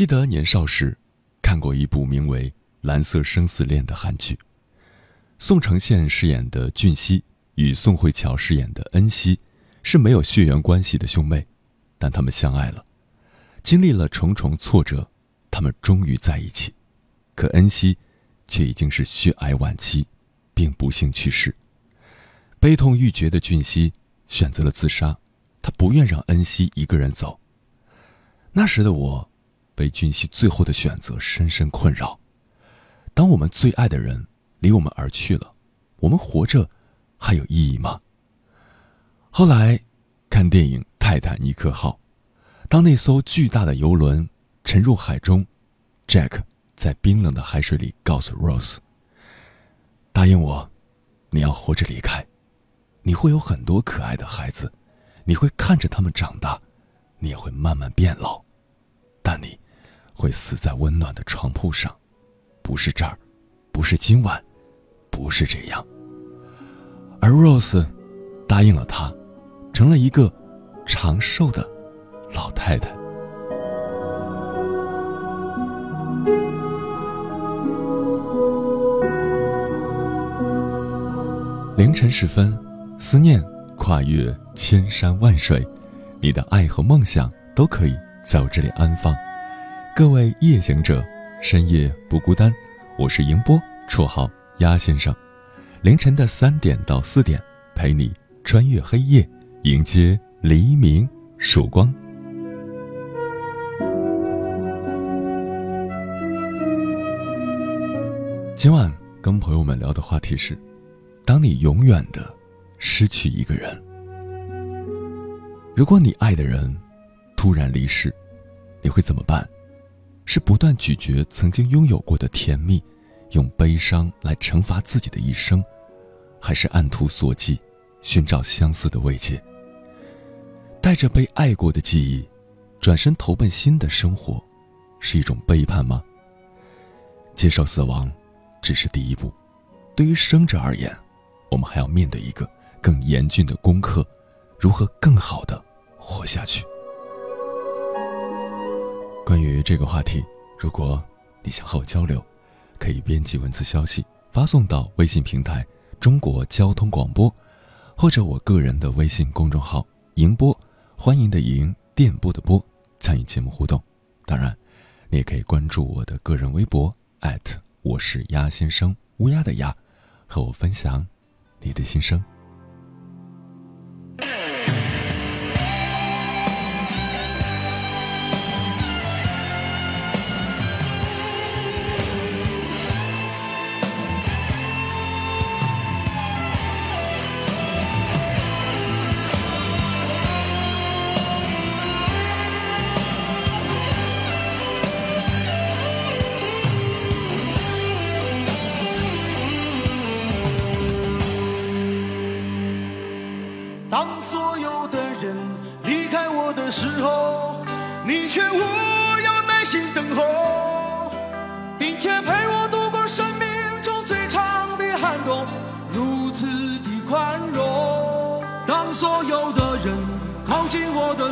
记得年少时看过一部名为《蓝色生死恋》的韩剧，宋承宪饰演的俊熙与宋慧乔饰演的恩熙是没有血缘关系的兄妹，但他们相爱了。经历了重重挫折，他们终于在一起。可恩熙却已经是血癌晚期，并不幸去世。悲痛欲绝的俊熙选择了自杀，他不愿让恩熙一个人走。那时的我。被俊熙最后的选择深深困扰。当我们最爱的人离我们而去了，我们活着还有意义吗？后来看电影《泰坦尼克号》，当那艘巨大的游轮沉入海中，Jack 在冰冷的海水里告诉 Rose：“ 答应我，你要活着离开。你会有很多可爱的孩子，你会看着他们长大，你也会慢慢变老，但你。”会死在温暖的床铺上，不是这儿，不是今晚，不是这样。而 Rose 答应了他，成了一个长寿的老太太。凌晨时分，思念跨越千山万水，你的爱和梦想都可以在我这里安放。各位夜行者，深夜不孤单。我是迎波，绰号鸭先生。凌晨的三点到四点，陪你穿越黑夜，迎接黎明曙光。今晚跟朋友们聊的话题是：当你永远的失去一个人，如果你爱的人突然离世，你会怎么办？是不断咀嚼曾经拥有过的甜蜜，用悲伤来惩罚自己的一生，还是按图索骥，寻找相似的慰藉？带着被爱过的记忆，转身投奔新的生活，是一种背叛吗？接受死亡，只是第一步。对于生者而言，我们还要面对一个更严峻的功课：如何更好的活下去？关于这个话题，如果你想和我交流，可以编辑文字消息发送到微信平台“中国交通广播”，或者我个人的微信公众号“迎播”，欢迎的迎，电波的波，参与节目互动。当然，你也可以关注我的个人微博我是鸭先生，乌鸦的鸭，和我分享你的心声。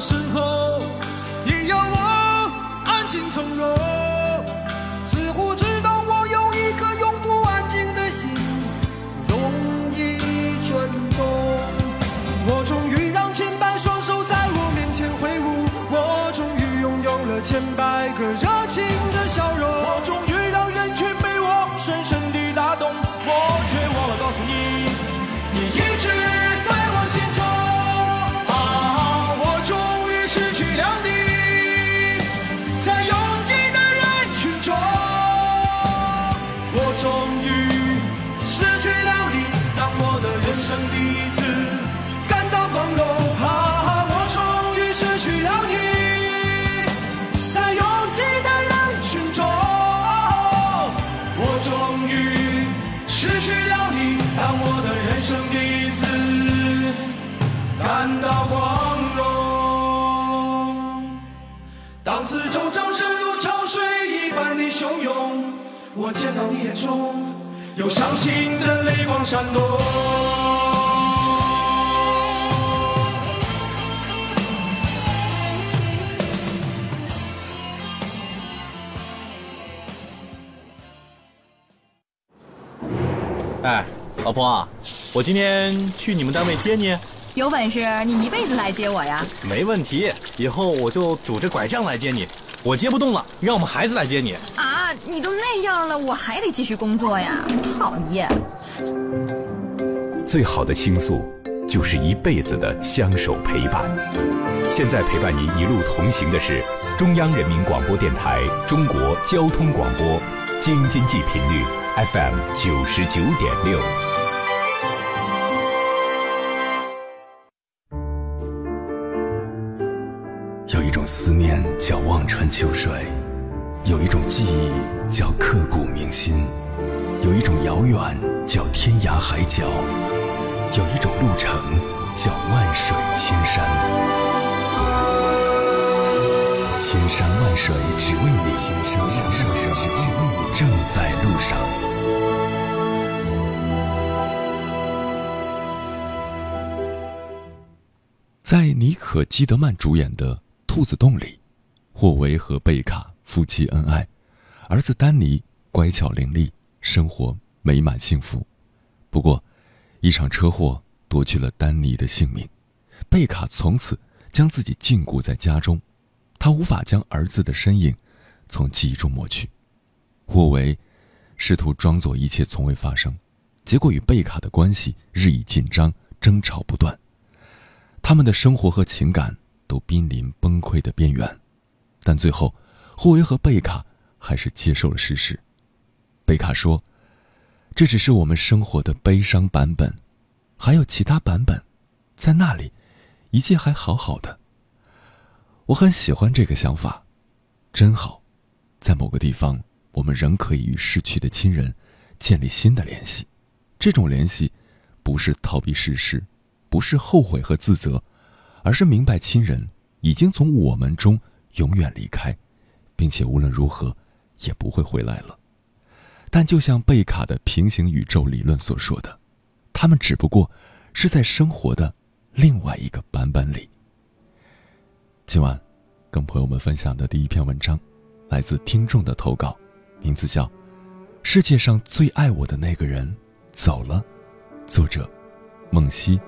时候，你要我安静从容。似乎知道我有一颗永不安静的心，容易蠢动。我终于让千百双手在我面前挥舞，我终于拥有了千百个热情。我见到你眼中有伤心的泪光闪动。哎，老婆啊，我今天去你们单位接你，有本事你一辈子来接我呀！没问题。以后我就拄着拐杖来接你，我接不动了，让我们孩子来接你。啊，你都那样了，我还得继续工作呀！讨厌。最好的倾诉，就是一辈子的相守陪伴。现在陪伴您一路同行的是中央人民广播电台中国交通广播，京津冀频率 FM 九十九点六。有一种思念叫望穿秋水，有一种记忆叫刻骨铭心，有一种遥远叫天涯海角，有一种路程叫万水千山。千山万水只为你，千山万水只为你，正在路上。在妮可基德曼主演的《兔子洞》里，霍维和贝卡夫妻恩爱，儿子丹尼乖巧伶俐，生活美满幸福。不过，一场车祸夺去了丹尼的性命，贝卡从此将自己禁锢在家中，他无法将儿子的身影从记忆中抹去。霍维试图装作一切从未发生，结果与贝卡的关系日益紧张，争吵不断。他们的生活和情感都濒临崩溃的边缘，但最后，霍维和贝卡还是接受了事实。贝卡说：“这只是我们生活的悲伤版本，还有其他版本，在那里，一切还好好的。”我很喜欢这个想法，真好，在某个地方，我们仍可以与逝去的亲人建立新的联系。这种联系，不是逃避事实。不是后悔和自责，而是明白亲人已经从我们中永远离开，并且无论如何也不会回来了。但就像贝卡的平行宇宙理论所说的，他们只不过是在生活的另外一个版本里。今晚跟朋友们分享的第一篇文章，来自听众的投稿，名字叫《世界上最爱我的那个人走了》，作者梦溪。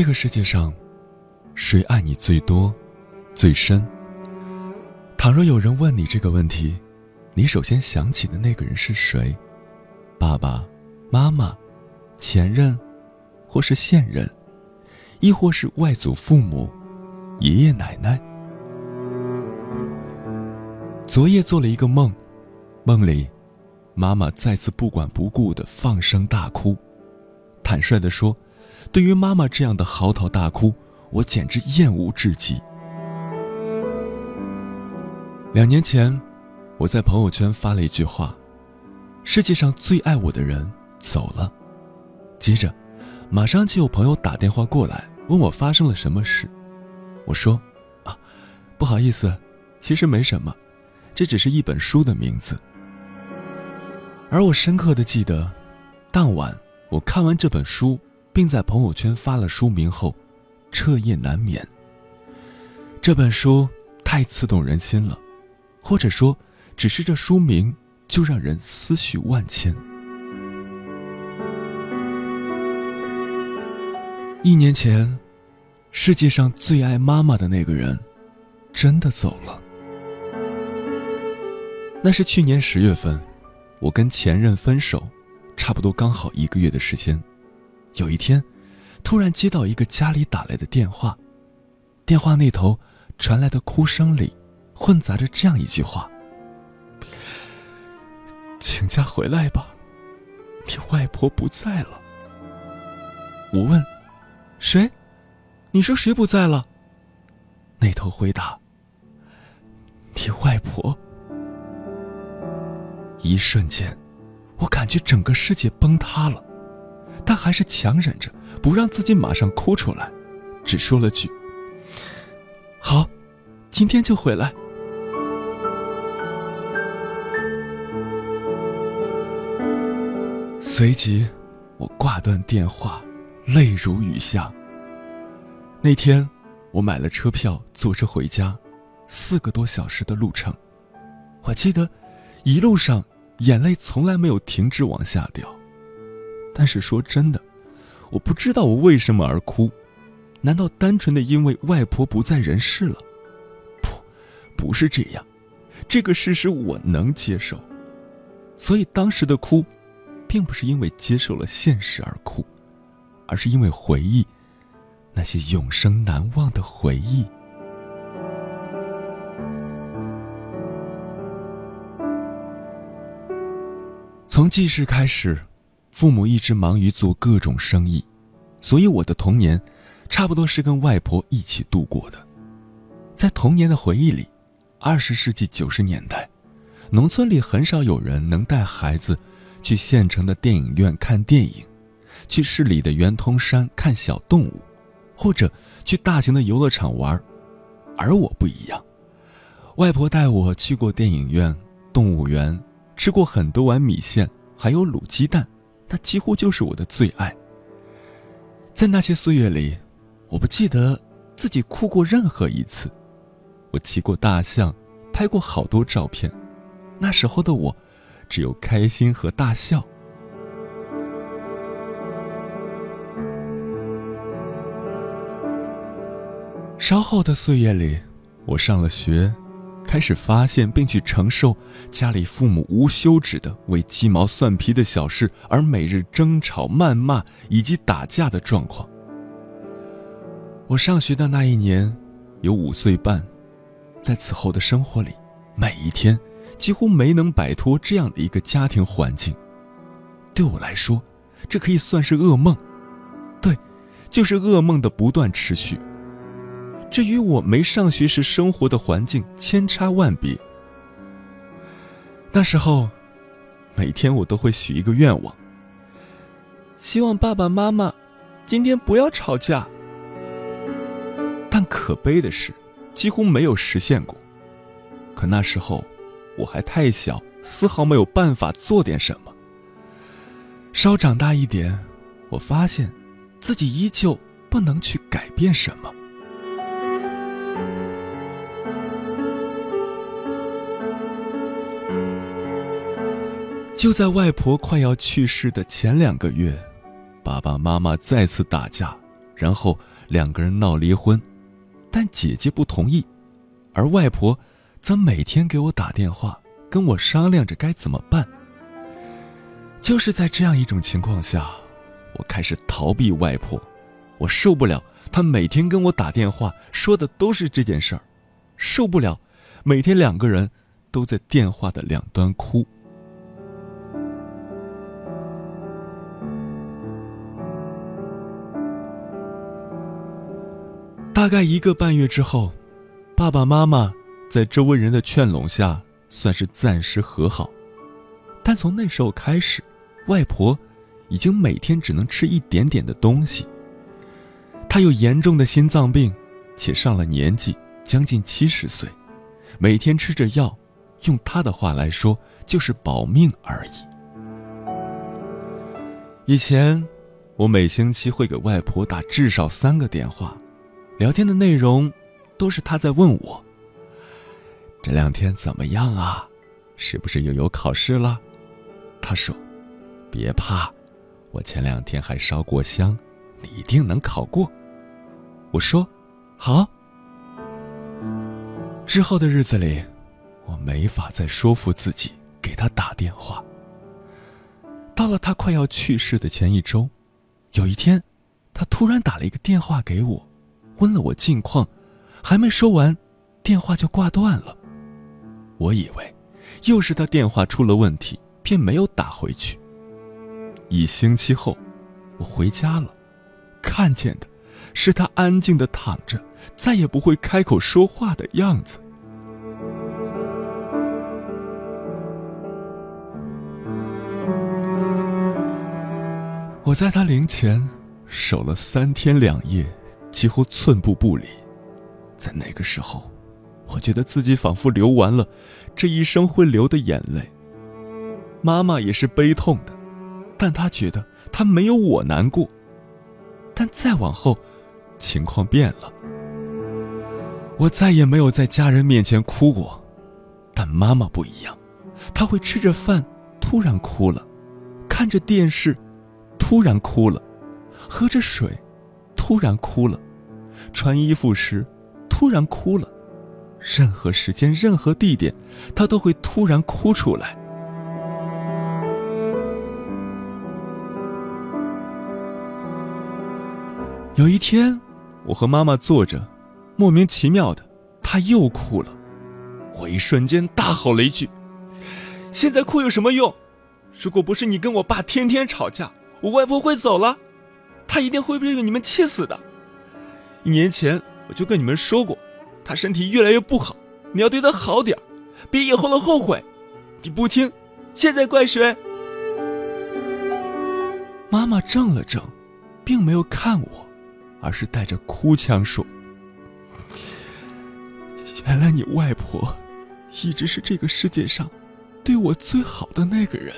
这个世界上，谁爱你最多、最深？倘若有人问你这个问题，你首先想起的那个人是谁？爸爸妈妈、前任，或是现任，亦或是外祖父母、爷爷奶奶？昨夜做了一个梦，梦里，妈妈再次不管不顾的放声大哭。坦率的说。对于妈妈这样的嚎啕大哭，我简直厌恶至极。两年前，我在朋友圈发了一句话：“世界上最爱我的人走了。”接着，马上就有朋友打电话过来问我发生了什么事。我说：“啊，不好意思，其实没什么，这只是一本书的名字。”而我深刻的记得，当晚我看完这本书。并在朋友圈发了书名后，彻夜难眠。这本书太刺痛人心了，或者说，只是这书名就让人思绪万千。一年前，世界上最爱妈妈的那个人，真的走了。那是去年十月份，我跟前任分手，差不多刚好一个月的时间。有一天，突然接到一个家里打来的电话，电话那头传来的哭声里，混杂着这样一句话：“请假回来吧，你外婆不在了。”我问。谁？你说谁不在了？那头回答：“你外婆。”一瞬间，我感觉整个世界崩塌了，但还是强忍着不让自己马上哭出来，只说了句：“好，今天就回来。”随即，我挂断电话。泪如雨下。那天，我买了车票，坐车回家，四个多小时的路程。我记得，一路上眼泪从来没有停止往下掉。但是说真的，我不知道我为什么而哭。难道单纯的因为外婆不在人世了？不，不是这样。这个事实我能接受。所以当时的哭，并不是因为接受了现实而哭。而是因为回忆，那些永生难忘的回忆。从记事开始，父母一直忙于做各种生意，所以我的童年，差不多是跟外婆一起度过的。在童年的回忆里，二十世纪九十年代，农村里很少有人能带孩子去县城的电影院看电影。去市里的圆通山看小动物，或者去大型的游乐场玩而我不一样，外婆带我去过电影院、动物园，吃过很多碗米线，还有卤鸡蛋，那几乎就是我的最爱。在那些岁月里，我不记得自己哭过任何一次。我骑过大象，拍过好多照片，那时候的我，只有开心和大笑。稍后的岁月里，我上了学，开始发现并去承受家里父母无休止的为鸡毛蒜皮的小事而每日争吵、谩骂以及打架的状况。我上学的那一年，有五岁半，在此后的生活里，每一天几乎没能摆脱这样的一个家庭环境。对我来说，这可以算是噩梦，对，就是噩梦的不断持续。这与我没上学时生活的环境千差万别。那时候，每天我都会许一个愿望，希望爸爸妈妈今天不要吵架。但可悲的是，几乎没有实现过。可那时候，我还太小，丝毫没有办法做点什么。稍长大一点，我发现，自己依旧不能去改变什么。就在外婆快要去世的前两个月，爸爸妈妈再次打架，然后两个人闹离婚，但姐姐不同意，而外婆则每天给我打电话，跟我商量着该怎么办。就是在这样一种情况下，我开始逃避外婆，我受不了她每天跟我打电话说的都是这件事儿，受不了每天两个人都在电话的两端哭。大概一个半月之后，爸爸妈妈在周围人的劝拢下，算是暂时和好。但从那时候开始，外婆已经每天只能吃一点点的东西。她有严重的心脏病，且上了年纪，将近七十岁，每天吃着药，用她的话来说，就是保命而已。以前，我每星期会给外婆打至少三个电话。聊天的内容，都是他在问我：“这两天怎么样啊？是不是又有考试了？”他说：“别怕，我前两天还烧过香，你一定能考过。”我说：“好。”之后的日子里，我没法再说服自己给他打电话。到了他快要去世的前一周，有一天，他突然打了一个电话给我，问了我近况，还没说完，电话就挂断了。我以为又是他电话出了问题，便没有打回去。一星期后，我回家了，看见的是他安静的躺着，再也不会开口说话的样子。我在他灵前守了三天两夜，几乎寸步不离。在那个时候，我觉得自己仿佛流完了这一生会流的眼泪。妈妈也是悲痛的，但她觉得她没有我难过。但再往后，情况变了。我再也没有在家人面前哭过，但妈妈不一样，她会吃着饭突然哭了，看着电视。突然哭了，喝着水，突然哭了，穿衣服时，突然哭了，任何时间、任何地点，他都会突然哭出来。有一天，我和妈妈坐着，莫名其妙的，她又哭了，我一瞬间大吼了一句：“现在哭有什么用？如果不是你跟我爸天天吵架。”我外婆会走了，她一定会被你们气死的。一年前我就跟你们说过，她身体越来越不好，你要对她好点别以后了后悔。你不听，现在怪谁？妈妈怔了怔，并没有看我，而是带着哭腔说：“原来你外婆，一直是这个世界上，对我最好的那个人。”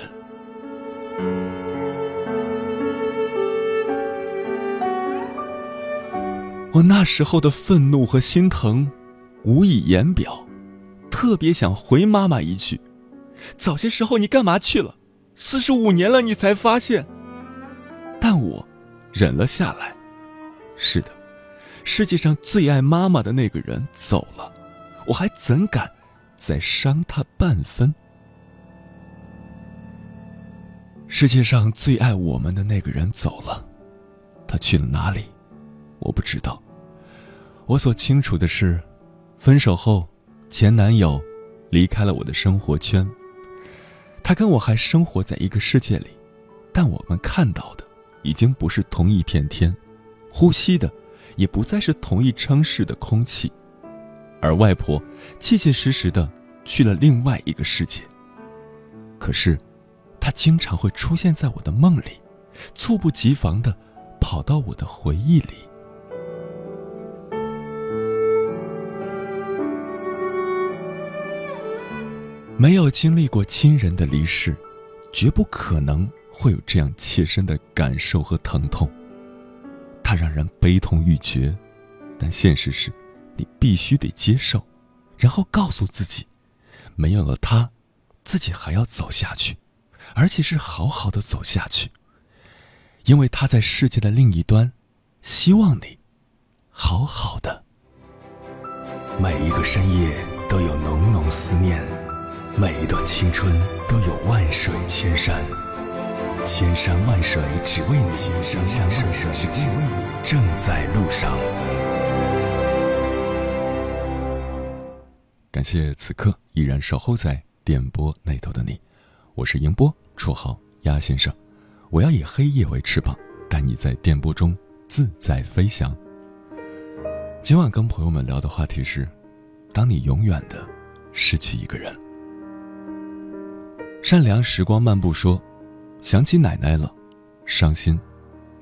我那时候的愤怒和心疼，无以言表，特别想回妈妈一句：“早些时候你干嘛去了？四十五年了，你才发现。”但我忍了下来。是的，世界上最爱妈妈的那个人走了，我还怎敢再伤他半分？世界上最爱我们的那个人走了，他去了哪里？我不知道。我所清楚的是，分手后，前男友离开了我的生活圈。他跟我还生活在一个世界里，但我们看到的已经不是同一片天，呼吸的也不再是同一城市的空气。而外婆切切实实的去了另外一个世界。可是，她经常会出现在我的梦里，猝不及防的跑到我的回忆里。没有经历过亲人的离世，绝不可能会有这样切身的感受和疼痛。它让人悲痛欲绝，但现实是，你必须得接受，然后告诉自己，没有了他，自己还要走下去，而且是好好的走下去，因为他在世界的另一端，希望你好好的。每一个深夜都有浓浓思念。每一段青春都有万水千山，千山万水只为你，千山万水只为你，正在路上。感谢此刻依然守候在电波那头的你，我是迎波，绰号鸭先生。我要以黑夜为翅膀，带你在电波中自在飞翔。今晚跟朋友们聊的话题是：当你永远的失去一个人。善良时光漫步说：“想起奶奶了，伤心。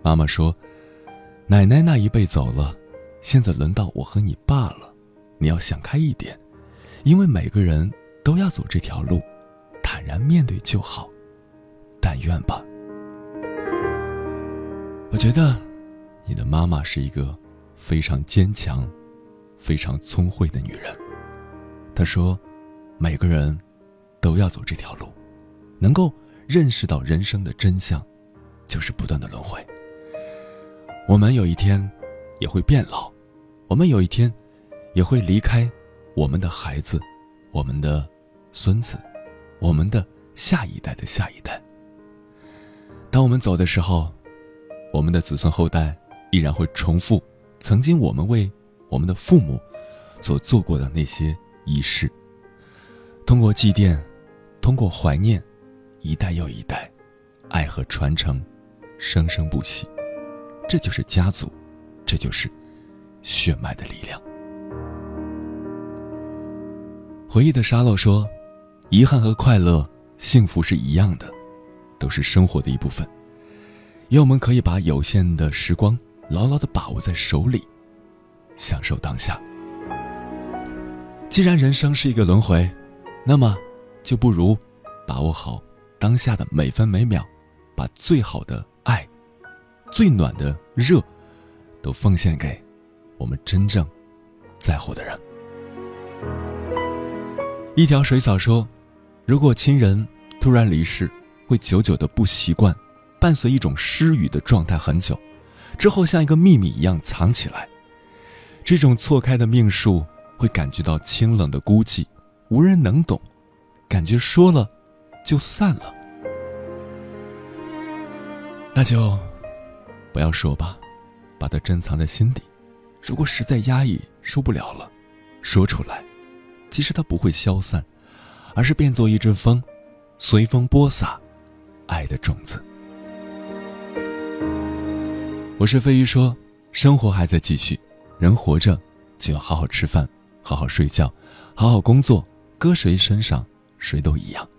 妈妈说，奶奶那一辈走了，现在轮到我和你爸了。你要想开一点，因为每个人都要走这条路，坦然面对就好。但愿吧。我觉得，你的妈妈是一个非常坚强、非常聪慧的女人。她说，每个人都要走这条路，能够认识到人生的真相，就是不断的轮回。我们有一天也会变老，我们有一天也会离开我们的孩子，我们的孙子，我们的下一代的下一代。当我们走的时候，我们的子孙后代依然会重复曾经我们为我们的父母所做过的那些仪式。通过祭奠，通过怀念，一代又一代，爱和传承，生生不息。这就是家族，这就是血脉的力量。回忆的沙漏说：“遗憾和快乐、幸福是一样的，都是生活的一部分。愿我们可以把有限的时光牢牢的把握在手里，享受当下。既然人生是一个轮回。”那么，就不如把握好当下的每分每秒，把最好的爱、最暖的热，都奉献给我们真正在乎的人。一条水草说：“如果亲人突然离世，会久久的不习惯，伴随一种失语的状态很久，之后像一个秘密一样藏起来。这种错开的命数，会感觉到清冷的孤寂。”无人能懂，感觉说了就散了，那就不要说吧，把它珍藏在心底。如果实在压抑受不了了，说出来，其实它不会消散，而是变作一阵风，随风播撒爱的种子。我是飞鱼说，生活还在继续，人活着就要好好吃饭，好好睡觉，好好工作。搁谁身上，谁都一样。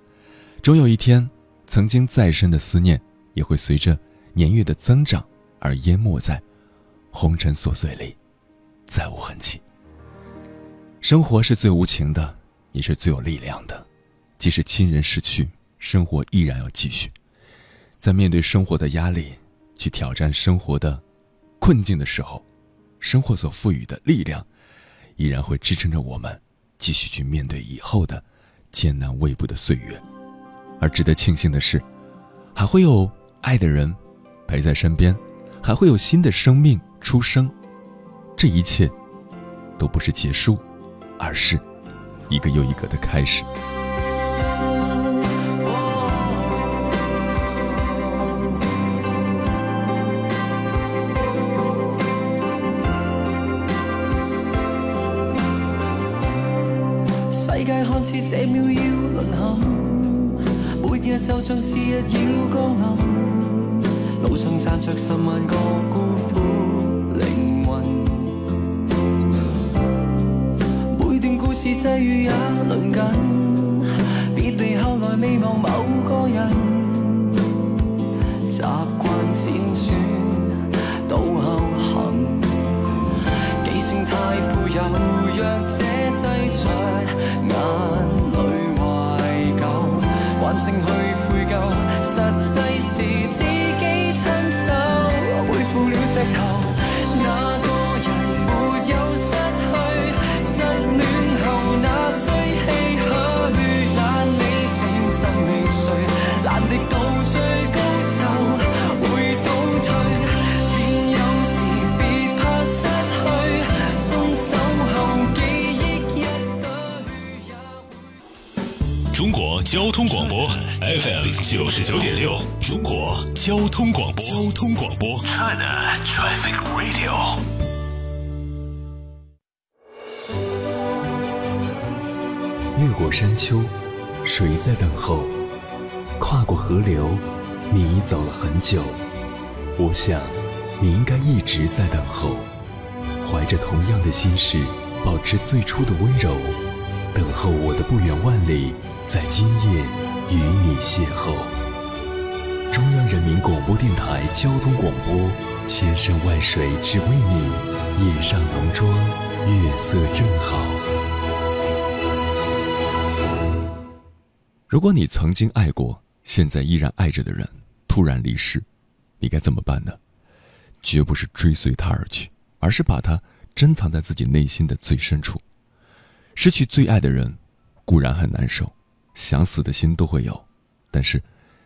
终有一天，曾经再深的思念，也会随着年月的增长而淹没在红尘琐碎里，再无痕迹。生活是最无情的，也是最有力量的。即使亲人逝去，生活依然要继续。在面对生活的压力，去挑战生活的困境的时候，生活所赋予的力量，依然会支撑着我们。继续去面对以后的艰难未卜的岁月，而值得庆幸的是，还会有爱的人陪在身边，还会有新的生命出生。这一切都不是结束，而是一个又一个的开始。惯性去悔疚，实际是自己亲手背负了石头。中国交通广播 FM 九十九点六，中国交通广播，交通广播，China Traffic Radio。越过山丘，谁在等候？跨过河流，你已走了很久。我想，你应该一直在等候，怀着同样的心事，保持最初的温柔，等候我的不远万里。在今夜与你邂逅。中央人民广播电台交通广播，千山万水只为你，夜上浓妆，月色正好。如果你曾经爱过，现在依然爱着的人突然离世，你该怎么办呢？绝不是追随他而去，而是把他珍藏在自己内心的最深处。失去最爱的人。固然很难受，想死的心都会有，但是，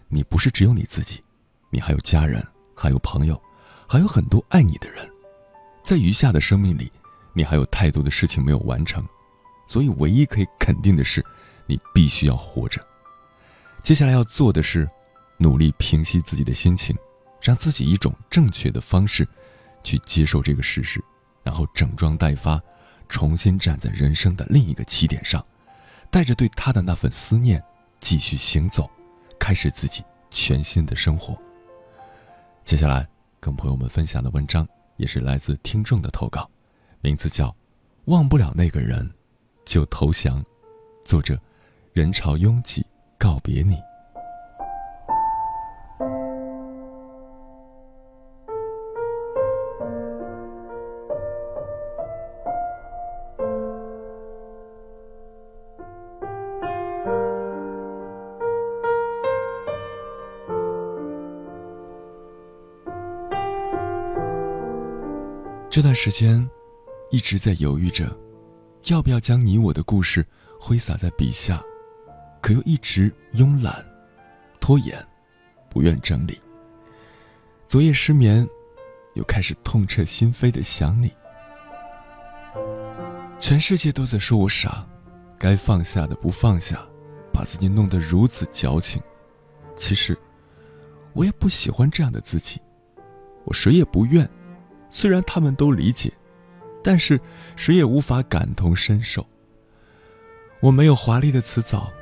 你不是只有你自己，你还有家人，还有朋友，还有很多爱你的人，在余下的生命里，你还有太多的事情没有完成，所以唯一可以肯定的是，你必须要活着。接下来要做的是，努力平息自己的心情，让自己一种正确的方式，去接受这个事实，然后整装待发。重新站在人生的另一个起点上，带着对他的那份思念，继续行走，开始自己全新的生活。接下来跟朋友们分享的文章也是来自听众的投稿，名字叫《忘不了那个人，就投降》，作者：人潮拥挤，告别你。这段时间，一直在犹豫着，要不要将你我的故事挥洒在笔下，可又一直慵懒、拖延，不愿整理。昨夜失眠，又开始痛彻心扉的想你。全世界都在说我傻，该放下的不放下，把自己弄得如此矫情。其实，我也不喜欢这样的自己，我谁也不怨。虽然他们都理解，但是谁也无法感同身受。我没有华丽的辞藻，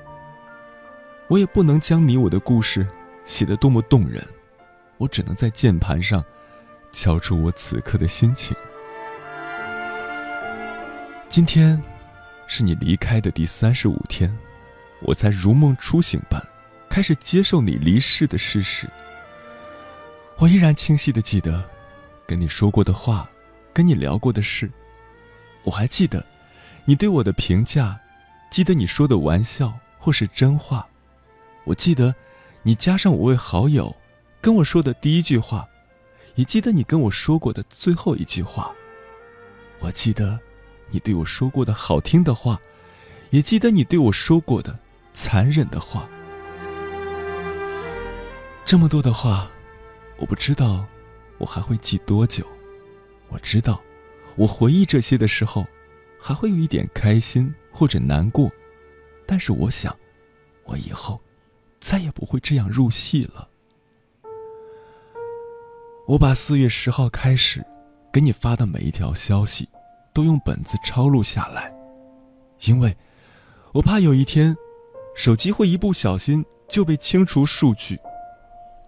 我也不能将你我的故事写得多么动人，我只能在键盘上敲出我此刻的心情。今天是你离开的第三十五天，我才如梦初醒般开始接受你离世的事实。我依然清晰的记得。跟你说过的话，跟你聊过的事，我还记得，你对我的评价，记得你说的玩笑或是真话，我记得，你加上我为好友，跟我说的第一句话，也记得你跟我说过的最后一句话，我记得，你对我说过的好听的话，也记得你对我说过的残忍的话，这么多的话，我不知道。我还会记多久？我知道，我回忆这些的时候，还会有一点开心或者难过，但是我想，我以后再也不会这样入戏了。我把四月十号开始给你发的每一条消息，都用本子抄录下来，因为我怕有一天，手机会一不小心就被清除数据，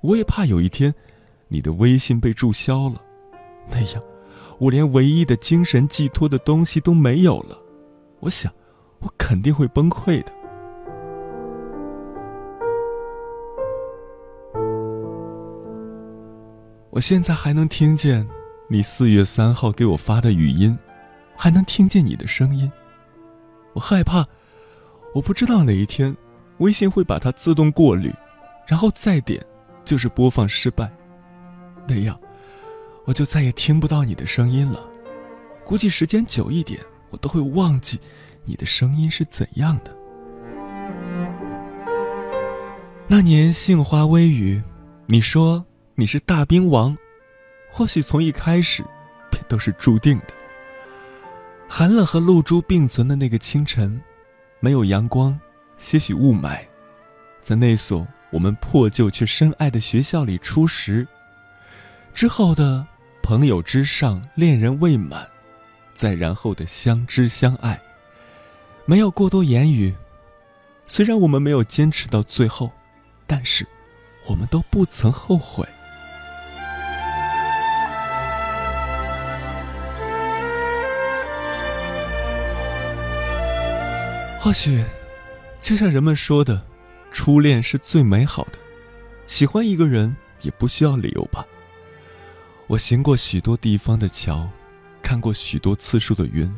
我也怕有一天。你的微信被注销了，那样，我连唯一的精神寄托的东西都没有了。我想，我肯定会崩溃的。我现在还能听见你四月三号给我发的语音，还能听见你的声音。我害怕，我不知道哪一天，微信会把它自动过滤，然后再点，就是播放失败。那样，我就再也听不到你的声音了。估计时间久一点，我都会忘记你的声音是怎样的。那年杏花微雨，你说你是大兵王，或许从一开始便都是注定的。寒冷和露珠并存的那个清晨，没有阳光，些许雾霾，在那所我们破旧却深爱的学校里初识。之后的朋友之上，恋人未满，再然后的相知相爱，没有过多言语。虽然我们没有坚持到最后，但是我们都不曾后悔。或许，就像人们说的，初恋是最美好的。喜欢一个人也不需要理由吧。我行过许多地方的桥，看过许多次数的云，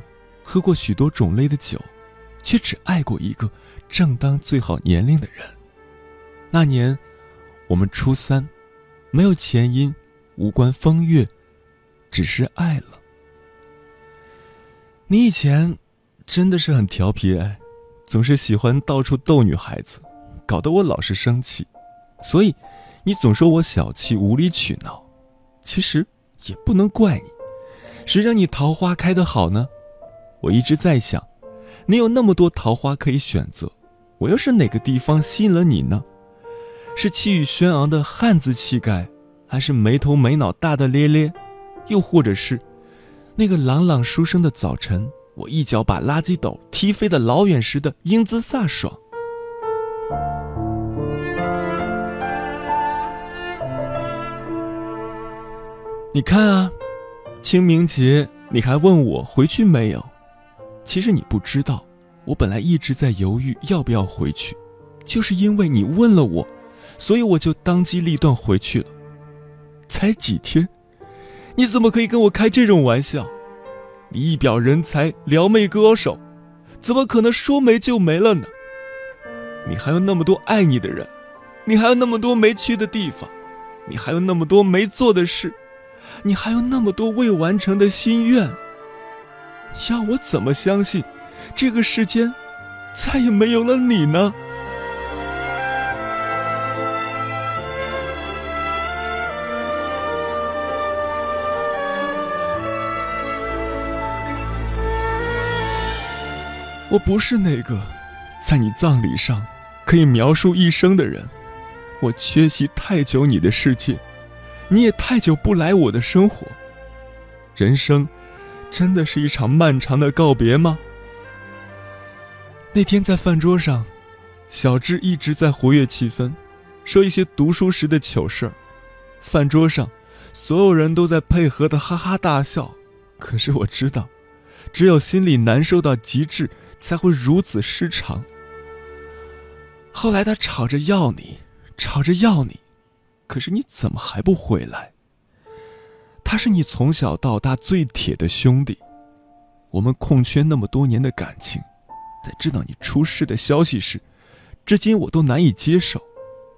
喝过许多种类的酒，却只爱过一个正当最好年龄的人。那年，我们初三，没有前因，无关风月，只是爱了。你以前真的是很调皮哎，总是喜欢到处逗女孩子，搞得我老是生气，所以你总说我小气、无理取闹。其实也不能怪你，谁让你桃花开得好呢？我一直在想，你有那么多桃花可以选择，我又是哪个地方吸引了你呢？是气宇轩昂的汉子气概，还是没头没脑大大咧咧？又或者是那个朗朗书生的早晨？我一脚把垃圾斗踢飞的老远时的英姿飒爽。你看啊，清明节你还问我回去没有？其实你不知道，我本来一直在犹豫要不要回去，就是因为你问了我，所以我就当机立断回去了。才几天，你怎么可以跟我开这种玩笑？你一表人才，撩妹歌手，怎么可能说没就没了呢？你还有那么多爱你的人，你还有那么多没去的地方，你还有那么多没做的事，你还有那么多未完成的心愿。要我怎么相信，这个世间再也没有了你呢？我不是那个在你葬礼上可以描述一生的人，我缺席太久你的世界，你也太久不来我的生活。人生真的是一场漫长的告别吗？那天在饭桌上，小智一直在活跃气氛，说一些读书时的糗事儿。饭桌上，所有人都在配合的哈哈大笑，可是我知道，只有心里难受到极致。才会如此失常。后来他吵着要你，吵着要你，可是你怎么还不回来？他是你从小到大最铁的兄弟，我们空缺那么多年的感情，在知道你出事的消息时，至今我都难以接受，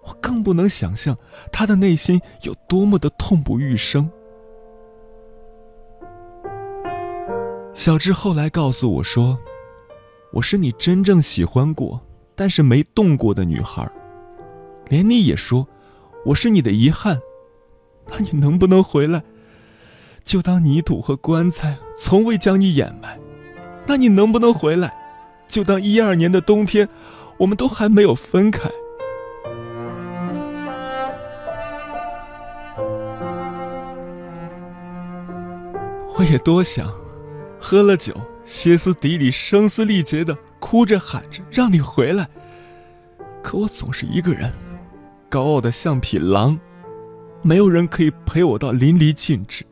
我更不能想象他的内心有多么的痛不欲生。小智后来告诉我说。我是你真正喜欢过，但是没动过的女孩，连你也说我是你的遗憾，那你能不能回来？就当泥土和棺材从未将你掩埋，那你能不能回来？就当一二年的冬天，我们都还没有分开。我也多想，喝了酒。歇斯底里、声嘶力竭的哭着喊着让你回来，可我总是一个人，高傲的像匹狼，没有人可以陪我到淋漓尽致。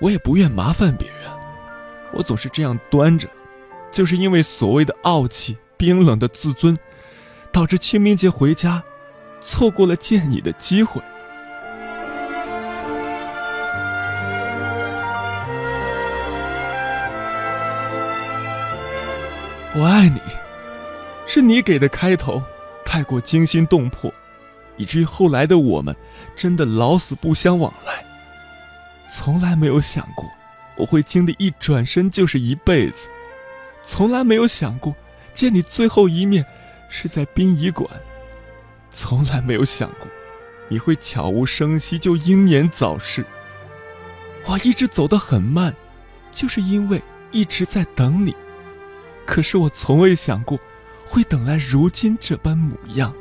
我也不愿麻烦别人，我总是这样端着，就是因为所谓的傲气、冰冷的自尊，导致清明节回家，错过了见你的机会。我爱你，是你给的开头，太过惊心动魄，以至于后来的我们真的老死不相往来。从来没有想过我会经历一转身就是一辈子，从来没有想过见你最后一面是在殡仪馆，从来没有想过你会悄无声息就英年早逝。我一直走得很慢，就是因为一直在等你。可是我从未想过，会等来如今这般模样。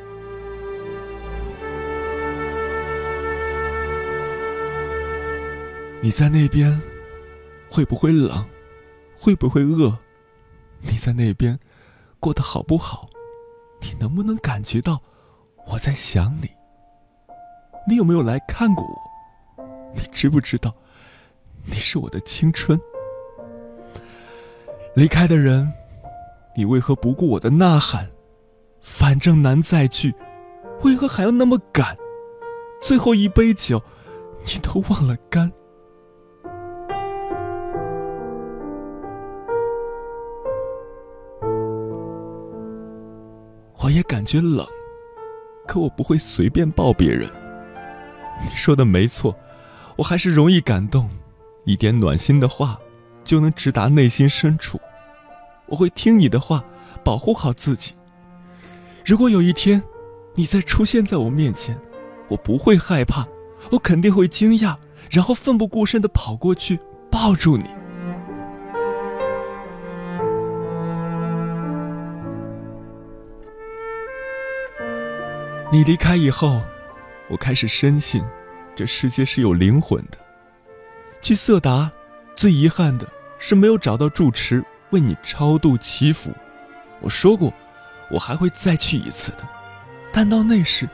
你在那边，会不会冷？会不会饿？你在那边，过得好不好？你能不能感觉到我在想你？你有没有来看过我？你知不知道，你是我的青春？离开的人。你为何不顾我的呐喊？反正难再聚，为何还要那么赶？最后一杯酒，你都忘了干。我也感觉冷，可我不会随便抱别人。你说的没错，我还是容易感动，一点暖心的话，就能直达内心深处。我会听你的话，保护好自己。如果有一天，你再出现在我面前，我不会害怕，我肯定会惊讶，然后奋不顾身的跑过去抱住你。你离开以后，我开始深信，这世界是有灵魂的。去色达，最遗憾的是没有找到住持为你超度祈福。我说过，我还会再去一次的，但到那时，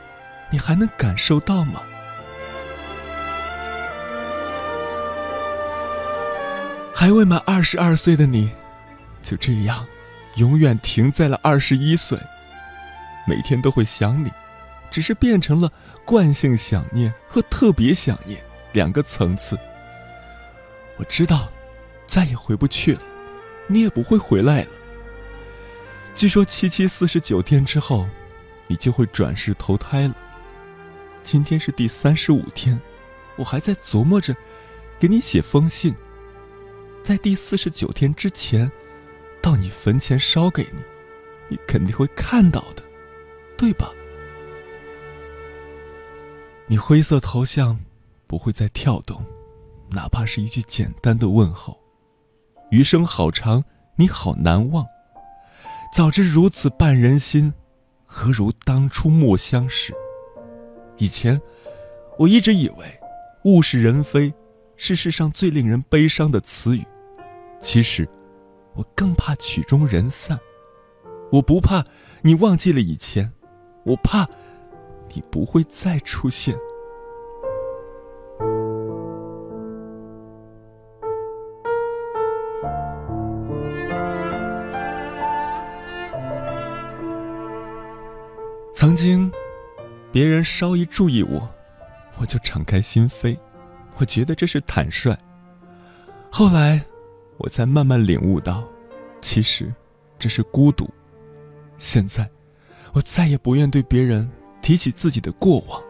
你还能感受到吗？还未满二十二岁的你，就这样，永远停在了二十一岁。每天都会想你。只是变成了惯性想念和特别想念两个层次。我知道，再也回不去了，你也不会回来了。据说七七四十九天之后，你就会转世投胎了。今天是第三十五天，我还在琢磨着给你写封信，在第四十九天之前，到你坟前烧给你，你肯定会看到的，对吧？你灰色头像不会再跳动，哪怕是一句简单的问候。余生好长，你好难忘。早知如此绊人心，何如当初莫相识？以前，我一直以为“物是人非”是世上最令人悲伤的词语。其实，我更怕曲终人散。我不怕你忘记了以前，我怕。你不会再出现。曾经，别人稍一注意我，我就敞开心扉，我觉得这是坦率。后来，我才慢慢领悟到，其实这是孤独。现在，我再也不愿对别人。提起自己的过往，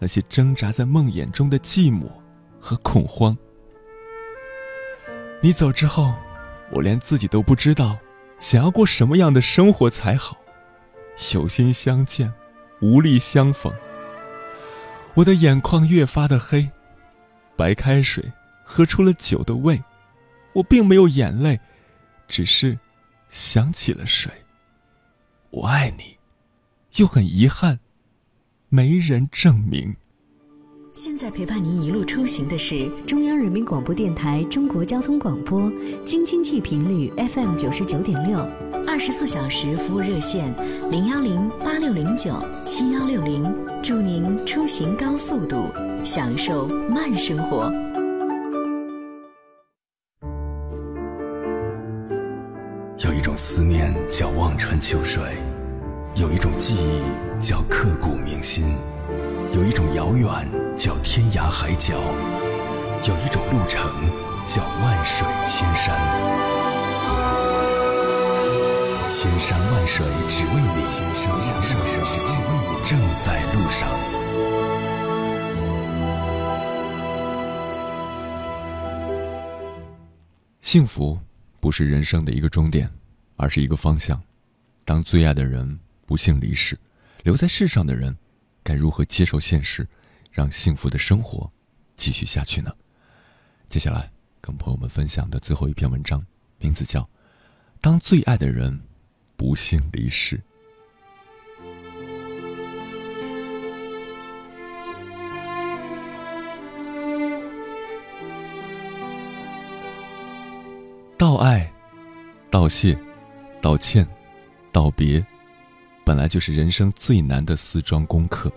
那些挣扎在梦魇中的寂寞和恐慌。你走之后，我连自己都不知道，想要过什么样的生活才好。有心相见，无力相逢。我的眼眶越发的黑，白开水喝出了酒的味。我并没有眼泪，只是想起了谁。我爱你。又很遗憾，没人证明。现在陪伴您一路出行的是中央人民广播电台中国交通广播，京津冀频率 FM 九十九点六，二十四小时服务热线零幺零八六零九七幺六零，祝您出行高速度，享受慢生活。有一种思念叫望穿秋水。有一种记忆叫刻骨铭心，有一种遥远叫天涯海角，有一种路程叫万水千山。千山万水只为你，千山万水只为你，正在路上。幸福不是人生的一个终点，而是一个方向。当最爱的人。不幸离世，留在世上的人，该如何接受现实，让幸福的生活继续下去呢？接下来跟朋友们分享的最后一篇文章，名字叫《当最爱的人不幸离世》。道爱，道谢，道歉，道别。本来就是人生最难的四桩功课。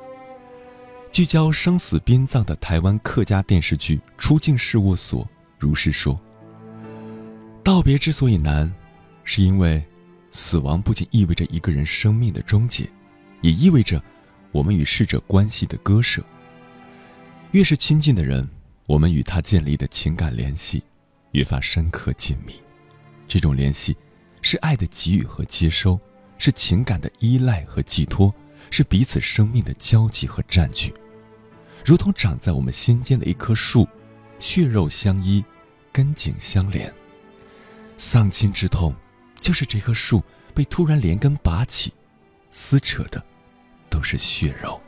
聚焦生死殡葬的台湾客家电视剧《出境事务所》如是说：道别之所以难，是因为死亡不仅意味着一个人生命的终结，也意味着我们与逝者关系的割舍。越是亲近的人，我们与他建立的情感联系越发深刻紧密。这种联系，是爱的给予和接收。是情感的依赖和寄托，是彼此生命的交集和占据，如同长在我们心间的一棵树，血肉相依，根茎相连。丧亲之痛，就是这棵树被突然连根拔起，撕扯的都是血肉。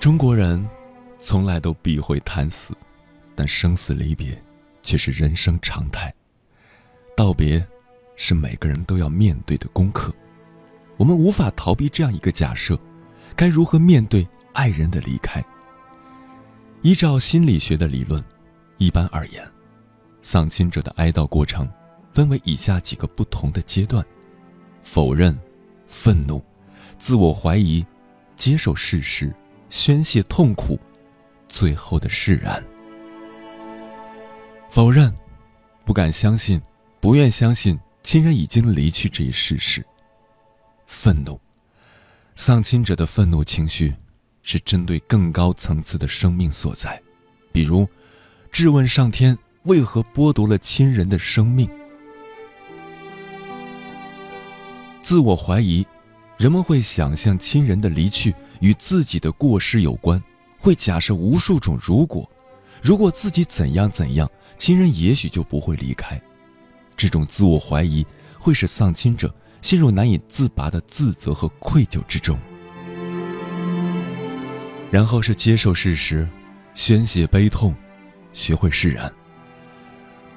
中国人从来都避讳谈死，但生死离别却是人生常态。道别是每个人都要面对的功课，我们无法逃避这样一个假设：该如何面对爱人的离开？依照心理学的理论，一般而言，丧亲者的哀悼过程分为以下几个不同的阶段：否认、愤怒、自我怀疑、接受事实。宣泄痛苦，最后的释然。否认，不敢相信，不愿相信亲人已经离去这一事实。愤怒，丧亲者的愤怒情绪是针对更高层次的生命所在，比如质问上天为何剥夺了亲人的生命。自我怀疑，人们会想象亲人的离去。与自己的过失有关，会假设无数种如果，如果自己怎样怎样，亲人也许就不会离开。这种自我怀疑会使丧亲者陷入难以自拔的自责和愧疚之中。然后是接受事实，宣泄悲痛，学会释然。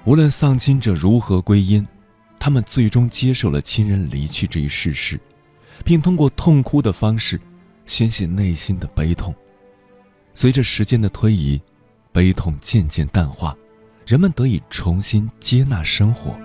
无论丧亲者如何归因，他们最终接受了亲人离去这一事实，并通过痛哭的方式。宣泄内心的悲痛。随着时间的推移，悲痛渐渐淡化，人们得以重新接纳生活。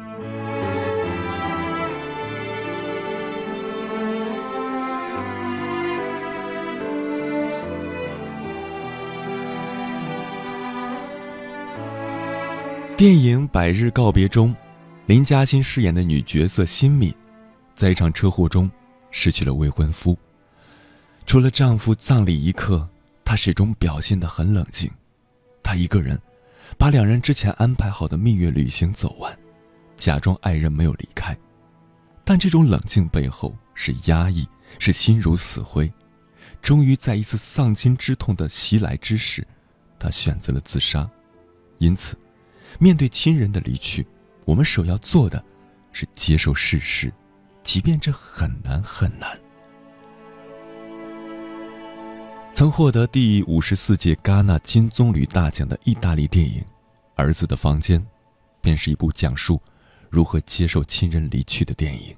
电影《百日告别》中，林嘉欣饰演的女角色辛米，在一场车祸中失去了未婚夫。除了丈夫葬礼一刻，她始终表现得很冷静。她一个人，把两人之前安排好的蜜月旅行走完，假装爱人没有离开。但这种冷静背后是压抑，是心如死灰。终于在一次丧亲之痛的袭来之时，她选择了自杀。因此，面对亲人的离去，我们首要做的，是接受事实，即便这很难很难。曾获得第五十四届戛纳金棕榈大奖的意大利电影《儿子的房间》，便是一部讲述如何接受亲人离去的电影。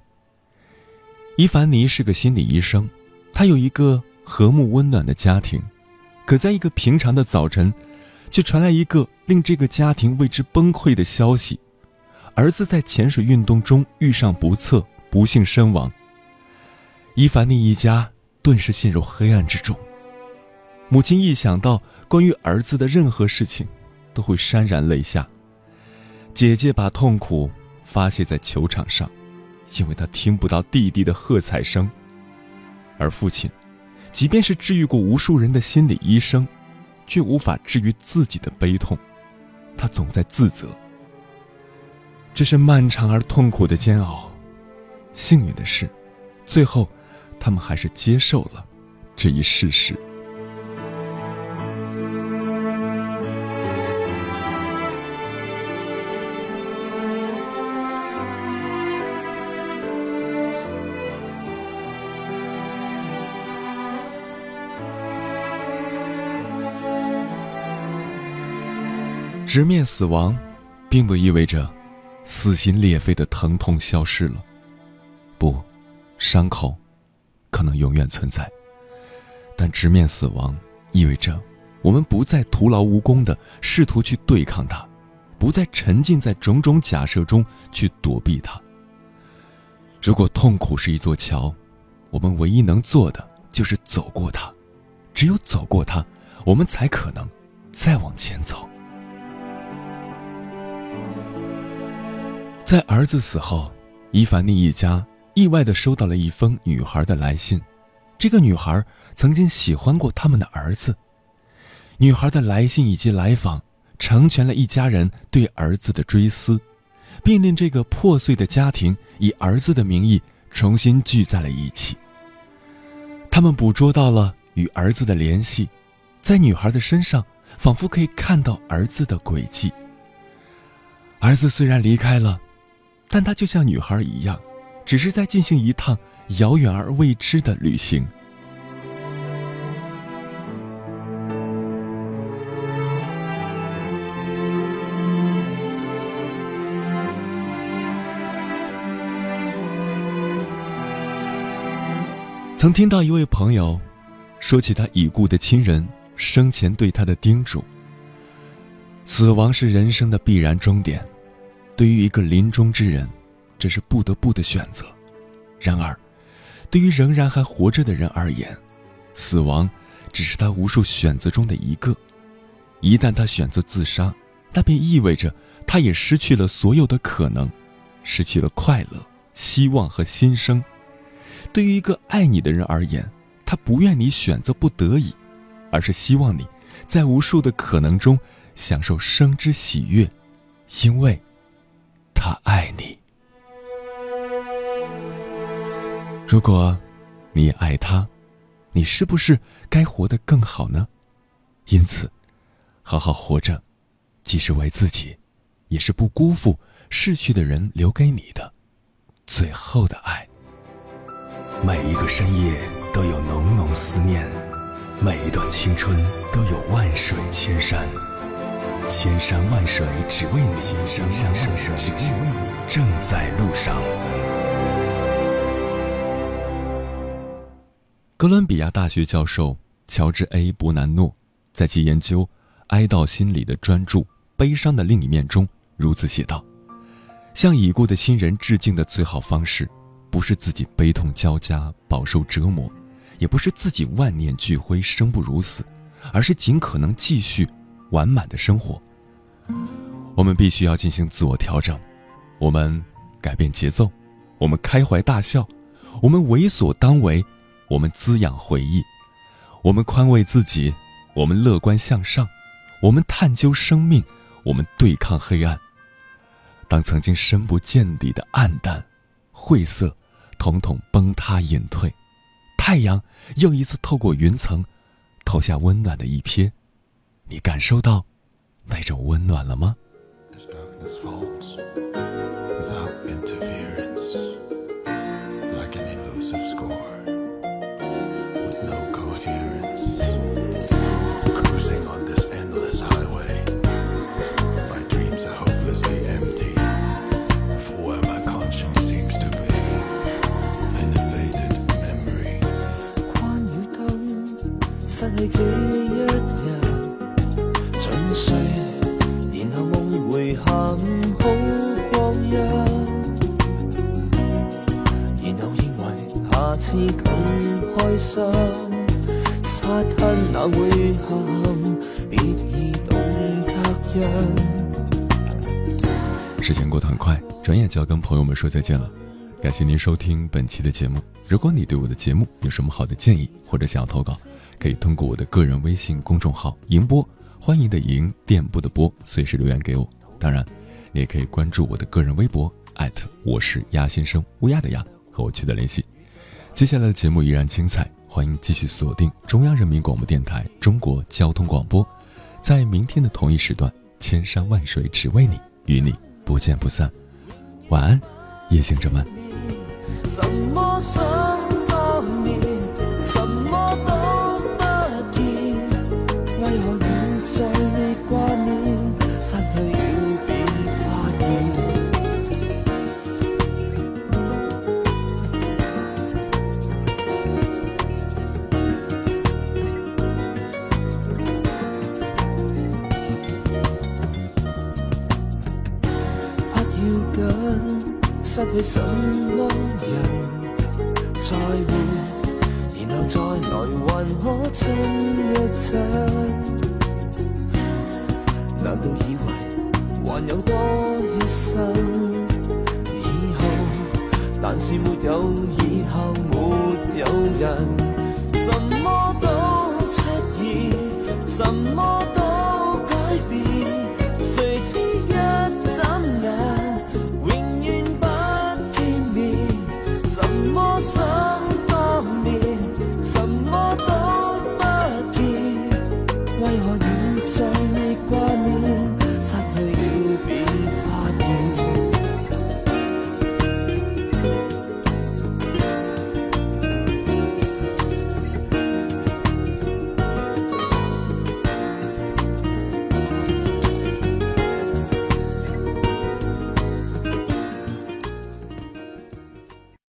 伊凡尼是个心理医生，他有一个和睦温暖的家庭，可在一个平常的早晨，却传来一个令这个家庭为之崩溃的消息：儿子在潜水运动中遇上不测，不幸身亡。伊凡尼一家顿时陷入黑暗之中。母亲一想到关于儿子的任何事情，都会潸然泪下。姐姐把痛苦发泄在球场上，因为她听不到弟弟的喝彩声。而父亲，即便是治愈过无数人的心理医生，却无法治愈自己的悲痛。他总在自责。这是漫长而痛苦的煎熬。幸运的是，最后，他们还是接受了这一事实。直面死亡，并不意味着撕心裂肺的疼痛消失了。不，伤口可能永远存在。但直面死亡，意味着我们不再徒劳无功的试图去对抗它，不再沉浸在种种假设中去躲避它。如果痛苦是一座桥，我们唯一能做的就是走过它。只有走过它，我们才可能再往前走。在儿子死后，伊凡妮一家意外地收到了一封女孩的来信。这个女孩曾经喜欢过他们的儿子。女孩的来信以及来访，成全了一家人对儿子的追思，并令这个破碎的家庭以儿子的名义重新聚在了一起。他们捕捉到了与儿子的联系，在女孩的身上仿佛可以看到儿子的轨迹。儿子虽然离开了，但他就像女孩一样，只是在进行一趟遥远而未知的旅行。曾听到一位朋友说起他已故的亲人生前对他的叮嘱：“死亡是人生的必然终点，对于一个临终之人，这是不得不的选择。然而，对于仍然还活着的人而言，死亡只是他无数选择中的一个。一旦他选择自杀，那便意味着他也失去了所有的可能，失去了快乐、希望和新生。”对于一个爱你的人而言，他不愿你选择不得已，而是希望你在无数的可能中享受生之喜悦，因为，他爱你。如果，你爱他，你是不是该活得更好呢？因此，好好活着，既是为自己，也是不辜负逝去的人留给你的最后的爱。每一个深夜都有浓浓思念，每一段青春都有万水千山，千山万水只为你，千山万水只为你，正在路上。哥伦比亚大学教授乔治 ·A· 伯南诺在其研究哀悼心理的专著《悲伤的另一面》中如此写道：“向已故的亲人致敬的最好方式。”不是自己悲痛交加、饱受折磨，也不是自己万念俱灰、生不如死，而是尽可能继续完满的生活。我们必须要进行自我调整，我们改变节奏，我们开怀大笑，我们为所当为，我们滋养回忆，我们宽慰自己，我们乐观向上，我们探究生命，我们对抗黑暗。当曾经深不见底的暗淡、晦涩。统统崩塌隐退，太阳又一次透过云层，投下温暖的一瞥。你感受到那种温暖了吗？时间过得很快，转眼就要跟朋友们说再见了。感谢您收听本期的节目。如果你对我的节目有什么好的建议，或者想要投稿，可以通过我的个人微信公众号“迎波”，欢迎的迎，电波的波，随时留言给我。当然，你也可以关注我的个人微博，艾特我是鸭先生，乌鸦的鸭，和我取得联系。接下来的节目依然精彩，欢迎继续锁定中央人民广播电台中国交通广播，在明天的同一时段，千山万水只为你，与你不见不散。晚安，夜行者们。失去什么人在乎，然后再来还可亲一亲？难道以为还有多一生以后？但是没有以后，没有人，什么都出现，什么